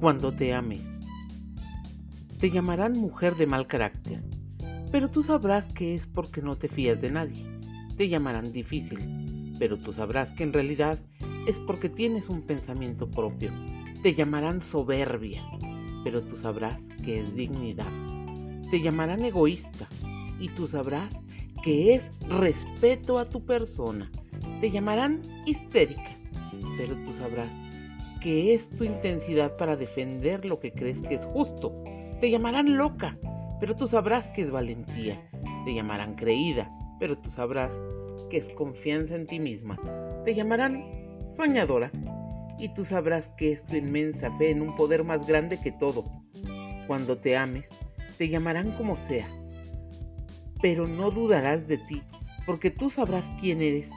cuando te ames. Te llamarán mujer de mal carácter, pero tú sabrás que es porque no te fías de nadie. Te llamarán difícil, pero tú sabrás que en realidad es porque tienes un pensamiento propio. Te llamarán soberbia, pero tú sabrás que es dignidad. Te llamarán egoísta y tú sabrás que es respeto a tu persona. Te llamarán histérica, pero tú sabrás que es tu intensidad para defender lo que crees que es justo. Te llamarán loca, pero tú sabrás que es valentía. Te llamarán creída, pero tú sabrás que es confianza en ti misma. Te llamarán soñadora, y tú sabrás que es tu inmensa fe en un poder más grande que todo. Cuando te ames, te llamarán como sea, pero no dudarás de ti, porque tú sabrás quién eres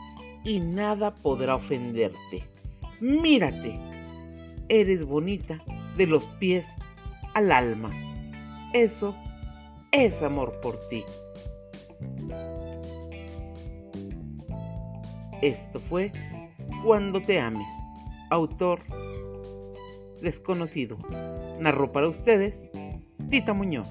y nada podrá ofenderte. Mírate, eres bonita de los pies al alma. Eso es amor por ti. Esto fue Cuando te ames. Autor desconocido. Narró para ustedes Tita Muñoz.